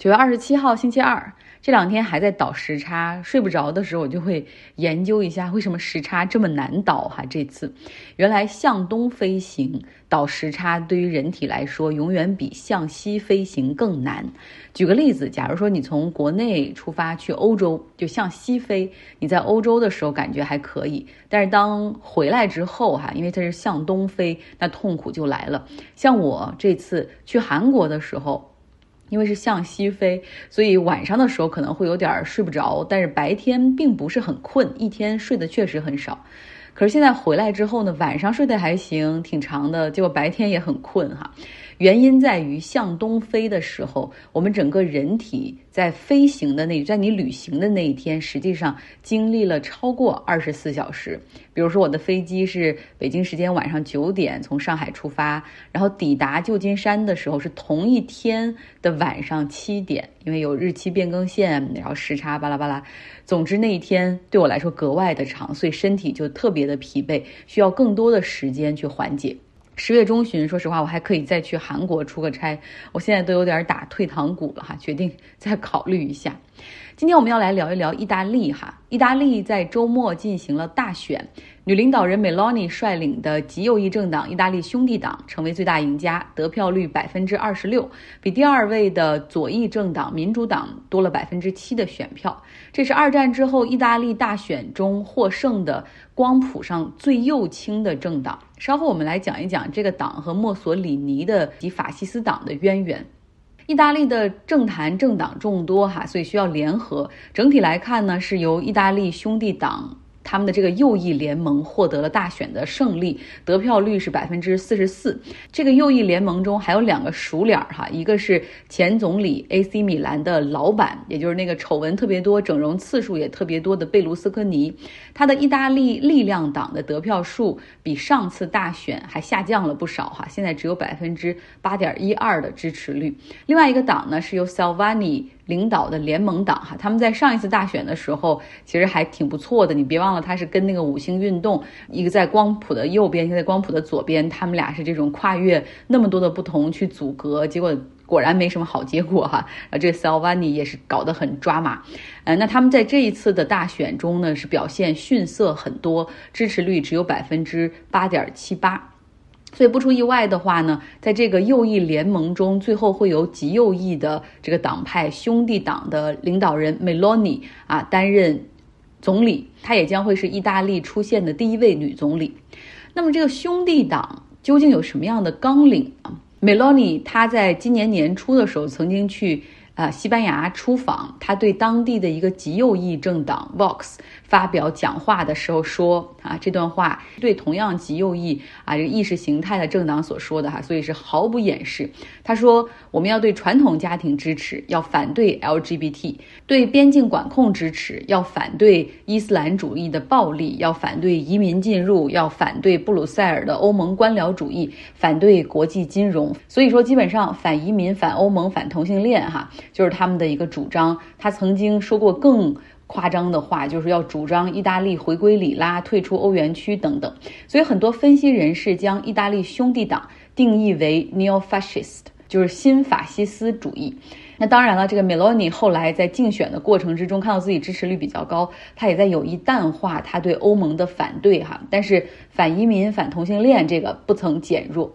九月二十七号，星期二。这两天还在倒时差，睡不着的时候，我就会研究一下为什么时差这么难倒哈。这次，原来向东飞行倒时差对于人体来说，永远比向西飞行更难。举个例子，假如说你从国内出发去欧洲，就向西飞，你在欧洲的时候感觉还可以，但是当回来之后哈，因为它是向东飞，那痛苦就来了。像我这次去韩国的时候。因为是向西飞，所以晚上的时候可能会有点睡不着，但是白天并不是很困，一天睡得确实很少。可是现在回来之后呢，晚上睡得还行，挺长的，结果白天也很困哈。原因在于向东飞的时候，我们整个人体在飞行的那，在你旅行的那一天，实际上经历了超过二十四小时。比如说，我的飞机是北京时间晚上九点从上海出发，然后抵达旧金山的时候是同一天的晚上七点，因为有日期变更线，然后时差巴拉巴拉。总之那一天对我来说格外的长，所以身体就特别的疲惫，需要更多的时间去缓解。十月中旬，说实话，我还可以再去韩国出个差。我现在都有点打退堂鼓了哈，决定 再考虑一下。今天我们要来聊一聊意大利哈。意大利在周末进行了大选，女领导人梅洛尼率领的极右翼政党意大利兄弟党成为最大赢家，得票率百分之二十六，比第二位的左翼政党民主党多了百分之七的选票。这是二战之后意大利大选中获胜的光谱上最右倾的政党。稍后我们来讲一讲这个党和墨索里尼的及法西斯党的渊源。意大利的政坛政党众多哈，所以需要联合。整体来看呢，是由意大利兄弟党。他们的这个右翼联盟获得了大选的胜利，得票率是百分之四十四。这个右翼联盟中还有两个熟脸儿哈，一个是前总理 AC 米兰的老板，也就是那个丑闻特别多、整容次数也特别多的贝卢斯科尼。他的意大利力量党的得票数比上次大选还下降了不少哈，现在只有百分之八点一二的支持率。另外一个党呢，是由 Salvini。领导的联盟党哈，他们在上一次大选的时候其实还挺不错的。你别忘了，他是跟那个五星运动，一个在光谱的右边，一个在光谱的左边，他们俩是这种跨越那么多的不同去阻隔，结果果然没什么好结果哈。啊，这个 Salvini 也是搞得很抓马，呃，那他们在这一次的大选中呢，是表现逊色很多，支持率只有百分之八点七八。所以不出意外的话呢，在这个右翼联盟中，最后会由极右翼的这个党派兄弟党的领导人 Meloni 啊担任总理，她也将会是意大利出现的第一位女总理。那么这个兄弟党究竟有什么样的纲领啊？Meloni 她在今年年初的时候曾经去。啊，西班牙出访，他对当地的一个极右翼政党 Vox 发表讲话的时候说：“啊，这段话对同样极右翼啊这个意识形态的政党所说的哈，所以是毫不掩饰。他说，我们要对传统家庭支持，要反对 LGBT，对边境管控支持，要反对伊斯兰主义的暴力，要反对移民进入，要反对布鲁塞尔的欧盟官僚主义，反对国际金融。所以说，基本上反移民、反欧盟、反同性恋，哈。”就是他们的一个主张。他曾经说过更夸张的话，就是要主张意大利回归里拉、退出欧元区等等。所以很多分析人士将意大利兄弟党定义为 neo-fascist，就是新法西斯主义。那当然了，这个 Meloni 后来在竞选的过程之中，看到自己支持率比较高，他也在有意淡化他对欧盟的反对哈。但是反移民、反同性恋这个不曾减弱。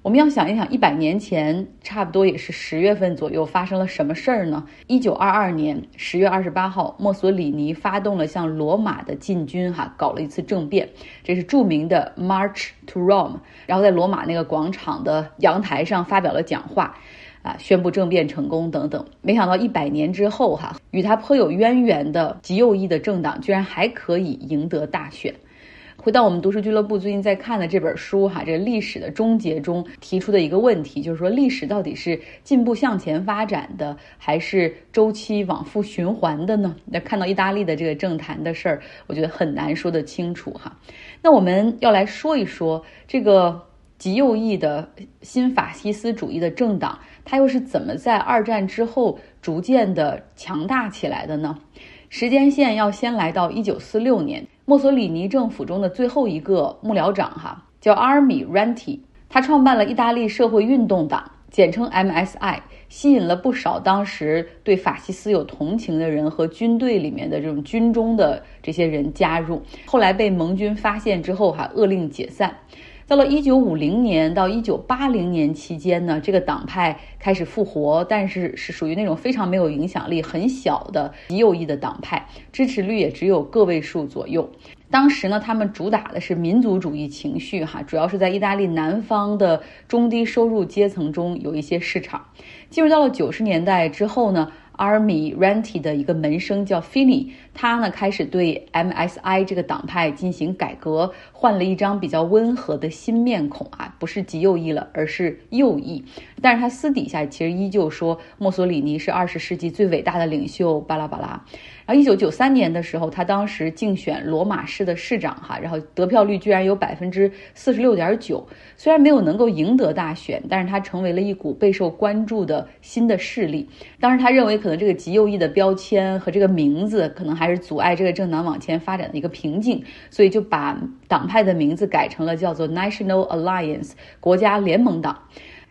我们要想一想，一百年前差不多也是十月份左右发生了什么事儿呢？一九二二年十月二十八号，墨索里尼发动了向罗马的进军，哈，搞了一次政变，这是著名的 March to Rome，然后在罗马那个广场的阳台上发表了讲话，啊，宣布政变成功等等。没想到一百年之后，哈，与他颇有渊源的极右翼的政党居然还可以赢得大选。回到我们读书俱乐部最近在看的这本书哈，这个历史的终结中提出的一个问题，就是说历史到底是进步向前发展的，还是周期往复循环的呢？那看到意大利的这个政坛的事儿，我觉得很难说得清楚哈。那我们要来说一说这个极右翼的新法西斯主义的政党，它又是怎么在二战之后逐渐的强大起来的呢？时间线要先来到一九四六年。墨索里尼政府中的最后一个幕僚长，哈，叫阿尔米·兰蒂，他创办了意大利社会运动党，简称 MSI，吸引了不少当时对法西斯有同情的人和军队里面的这种军中的这些人加入。后来被盟军发现之后，哈，勒令解散。到了一九五零年到一九八零年期间呢，这个党派开始复活，但是是属于那种非常没有影响力、很小的极右翼的党派，支持率也只有个位数左右。当时呢，他们主打的是民族主义情绪，哈，主要是在意大利南方的中低收入阶层中有一些市场。进入到了九十年代之后呢。Army Renty 的一个门生叫 Fini，他呢开始对 MSI 这个党派进行改革，换了一张比较温和的新面孔啊，不是极右翼了，而是右翼。但是他私底下其实依旧说墨索里尼是二十世纪最伟大的领袖，巴拉巴拉。然后一九九三年的时候，他当时竞选罗马市的市长哈，然后得票率居然有百分之四十六点九，虽然没有能够赢得大选，但是他成为了一股备受关注的新的势力。当时他认为可。可能这个极右翼的标签和这个名字，可能还是阻碍这个政党往前发展的一个瓶颈，所以就把党派的名字改成了叫做 National Alliance 国家联盟党。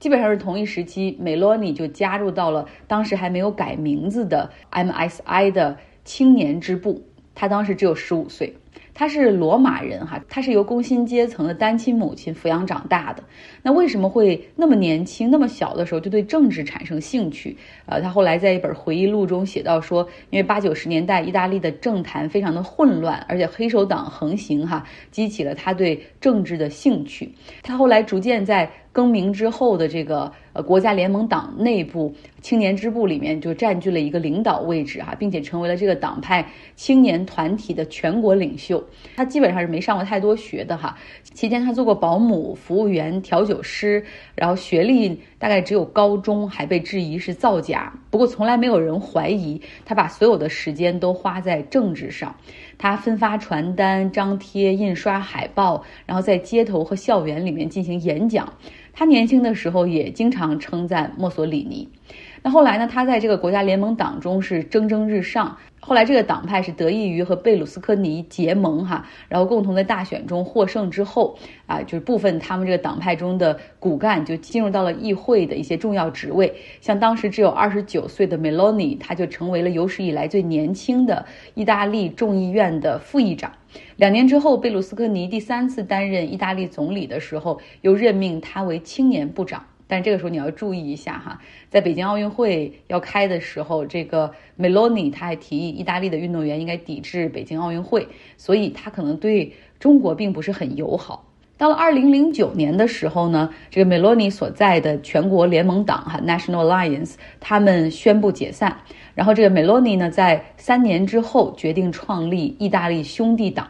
基本上是同一时期，梅洛尼就加入到了当时还没有改名字的 MSI 的青年之部。他当时只有十五岁。他是罗马人哈，他是由工薪阶层的单亲母亲抚养长大的。那为什么会那么年轻、那么小的时候就对政治产生兴趣？呃，他后来在一本回忆录中写到说，因为八九十年代意大利的政坛非常的混乱，而且黑手党横行哈，激起了他对政治的兴趣。他后来逐渐在。更名之后的这个呃国家联盟党内部青年支部里面就占据了一个领导位置哈，并且成为了这个党派青年团体的全国领袖。他基本上是没上过太多学的哈，期间他做过保姆、服务员、调酒师，然后学历大概只有高中，还被质疑是造假。不过从来没有人怀疑他把所有的时间都花在政治上。他分发传单、张贴、印刷海报，然后在街头和校园里面进行演讲。他年轻的时候也经常称赞墨索里尼。那后来呢？他在这个国家联盟党中是蒸蒸日上。后来这个党派是得益于和贝鲁斯科尼结盟哈，然后共同在大选中获胜之后啊，就是部分他们这个党派中的骨干就进入到了议会的一些重要职位。像当时只有二十九岁的梅洛尼，他就成为了有史以来最年轻的意大利众议院的副议长。两年之后，贝鲁斯科尼第三次担任意大利总理的时候，又任命他为青年部长。但这个时候你要注意一下哈，在北京奥运会要开的时候，这个梅洛尼他还提议意大利的运动员应该抵制北京奥运会，所以他可能对中国并不是很友好。到了二零零九年的时候呢，这个梅洛尼所在的全国联盟党哈 National Alliance 他们宣布解散，然后这个梅洛尼呢在三年之后决定创立意大利兄弟党。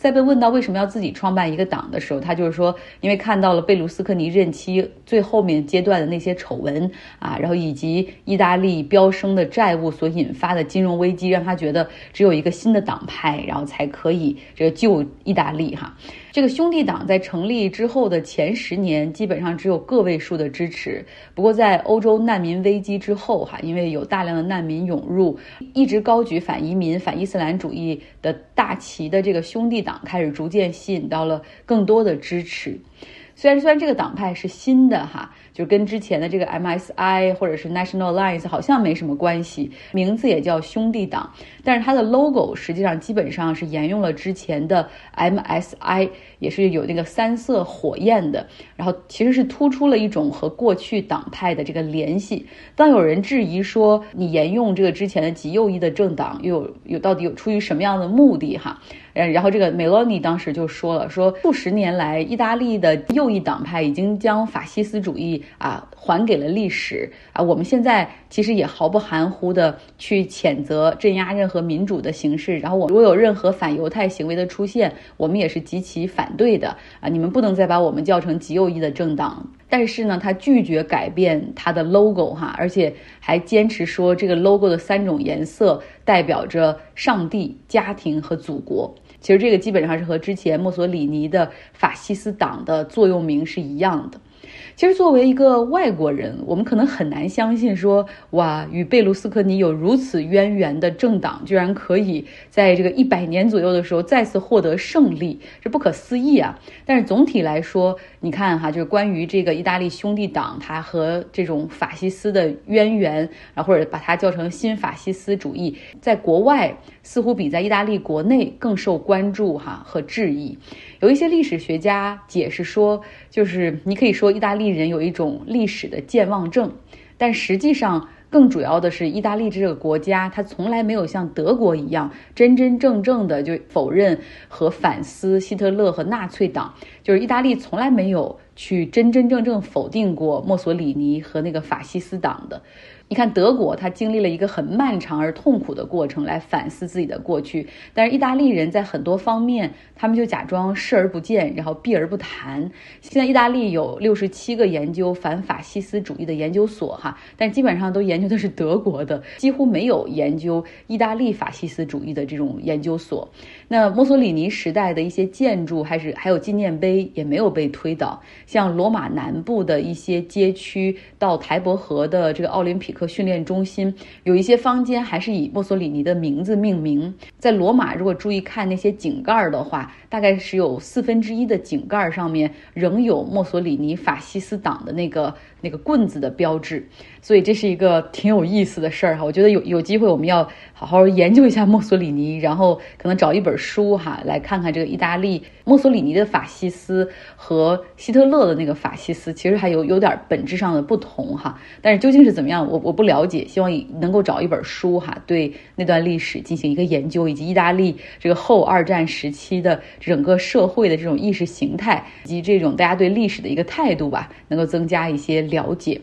在被问到为什么要自己创办一个党的时候，他就是说，因为看到了贝卢斯科尼任期最后面阶段的那些丑闻啊，然后以及意大利飙升的债务所引发的金融危机，让他觉得只有一个新的党派，然后才可以这个救意大利哈。这个兄弟党在成立之后的前十年，基本上只有个位数的支持。不过在欧洲难民危机之后哈，因为有大量的难民涌入，一直高举反移民、反伊斯兰主义的大旗的这个兄弟党。开始逐渐吸引到了更多的支持，虽然虽然这个党派是新的哈。就跟之前的这个 MSI 或者是 National Lines 好像没什么关系，名字也叫兄弟党，但是它的 logo 实际上基本上是沿用了之前的 MSI，也是有那个三色火焰的，然后其实是突出了一种和过去党派的这个联系。当有人质疑说你沿用这个之前的极右翼的政党，又有有到底有出于什么样的目的哈？嗯，然后这个梅洛尼当时就说了，说数十年来，意大利的右翼党派已经将法西斯主义。啊，还给了历史啊！我们现在其实也毫不含糊的去谴责镇压任何民主的形式。然后，我如果有任何反犹太行为的出现，我们也是极其反对的啊！你们不能再把我们叫成极右翼的政党。但是呢，他拒绝改变他的 logo 哈，而且还坚持说这个 logo 的三种颜色代表着上帝、家庭和祖国。其实这个基本上是和之前墨索里尼的法西斯党的座右铭是一样的。其实作为一个外国人，我们可能很难相信说，哇，与贝卢斯科尼有如此渊源的政党，居然可以在这个一百年左右的时候再次获得胜利，这不可思议啊！但是总体来说，你看哈，就是关于这个意大利兄弟党，它和这种法西斯的渊源，然后或者把它叫成新法西斯主义，在国外似乎比在意大利国内更受关注哈和质疑。有一些历史学家解释说，就是你可以说意大利人有一种历史的健忘症，但实际上更主要的是，意大利这个国家它从来没有像德国一样真真正正的就否认和反思希特勒和纳粹党，就是意大利从来没有去真真正正否定过墨索里尼和那个法西斯党的。你看，德国他经历了一个很漫长而痛苦的过程来反思自己的过去，但是意大利人在很多方面，他们就假装视而不见，然后避而不谈。现在意大利有六十七个研究反法西斯主义的研究所，哈，但基本上都研究的是德国的，几乎没有研究意大利法西斯主义的这种研究所。那墨索里尼时代的一些建筑，还是还有纪念碑，也没有被推倒。像罗马南部的一些街区到台伯河的这个奥林匹克。和训练中心有一些坊间还是以墨索里尼的名字命名。在罗马，如果注意看那些井盖的话，大概是有四分之一的井盖上面仍有墨索里尼法西斯党的那个那个棍子的标志。所以这是一个挺有意思的事儿哈。我觉得有有机会我们要好好研究一下墨索里尼，然后可能找一本书哈，来看看这个意大利墨索里尼的法西斯和希特勒的那个法西斯，其实还有有点本质上的不同哈。但是究竟是怎么样，我我。不了解，希望能够找一本书哈，对那段历史进行一个研究，以及意大利这个后二战时期的整个社会的这种意识形态，以及这种大家对历史的一个态度吧，能够增加一些了解。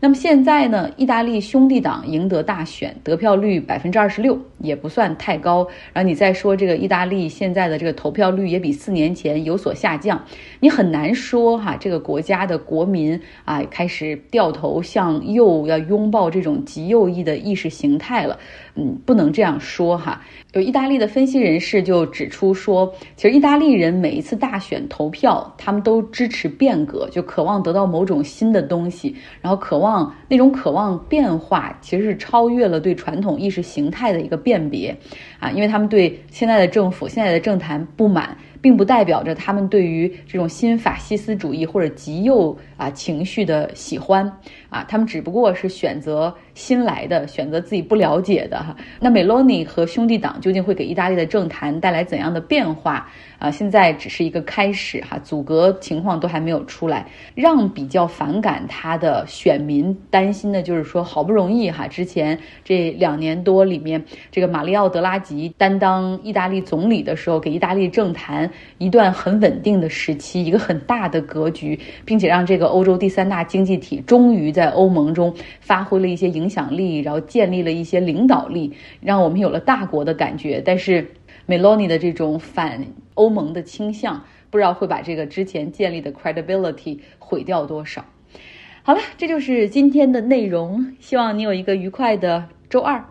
那么现在呢，意大利兄弟党赢得大选，得票率百分之二十六，也不算太高。然后你再说这个意大利现在的这个投票率也比四年前有所下降，你很难说哈，这个国家的国民啊开始掉头向右，要拥抱这种极右翼的意识形态了。嗯，不能这样说哈。有意大利的分析人士就指出说，其实意大利人每一次大选投票，他们都支持变革，就渴望得到某种新的东西，然后渴望望那种渴望变化，其实是超越了对传统意识形态的一个辨别啊，因为他们对现在的政府、现在的政坛不满。并不代表着他们对于这种新法西斯主义或者极右啊情绪的喜欢啊，他们只不过是选择新来的，选择自己不了解的哈。那梅洛尼和兄弟党究竟会给意大利的政坛带来怎样的变化啊？现在只是一个开始哈，阻隔情况都还没有出来，让比较反感他的选民担心的就是说，好不容易哈，之前这两年多里面，这个马里奥德拉吉担当意大利总理的时候，给意大利政坛。一段很稳定的时期，一个很大的格局，并且让这个欧洲第三大经济体终于在欧盟中发挥了一些影响力，然后建立了一些领导力，让我们有了大国的感觉。但是，Meloni 的这种反欧盟的倾向，不知道会把这个之前建立的 credibility 毁掉多少。好了，这就是今天的内容，希望你有一个愉快的周二。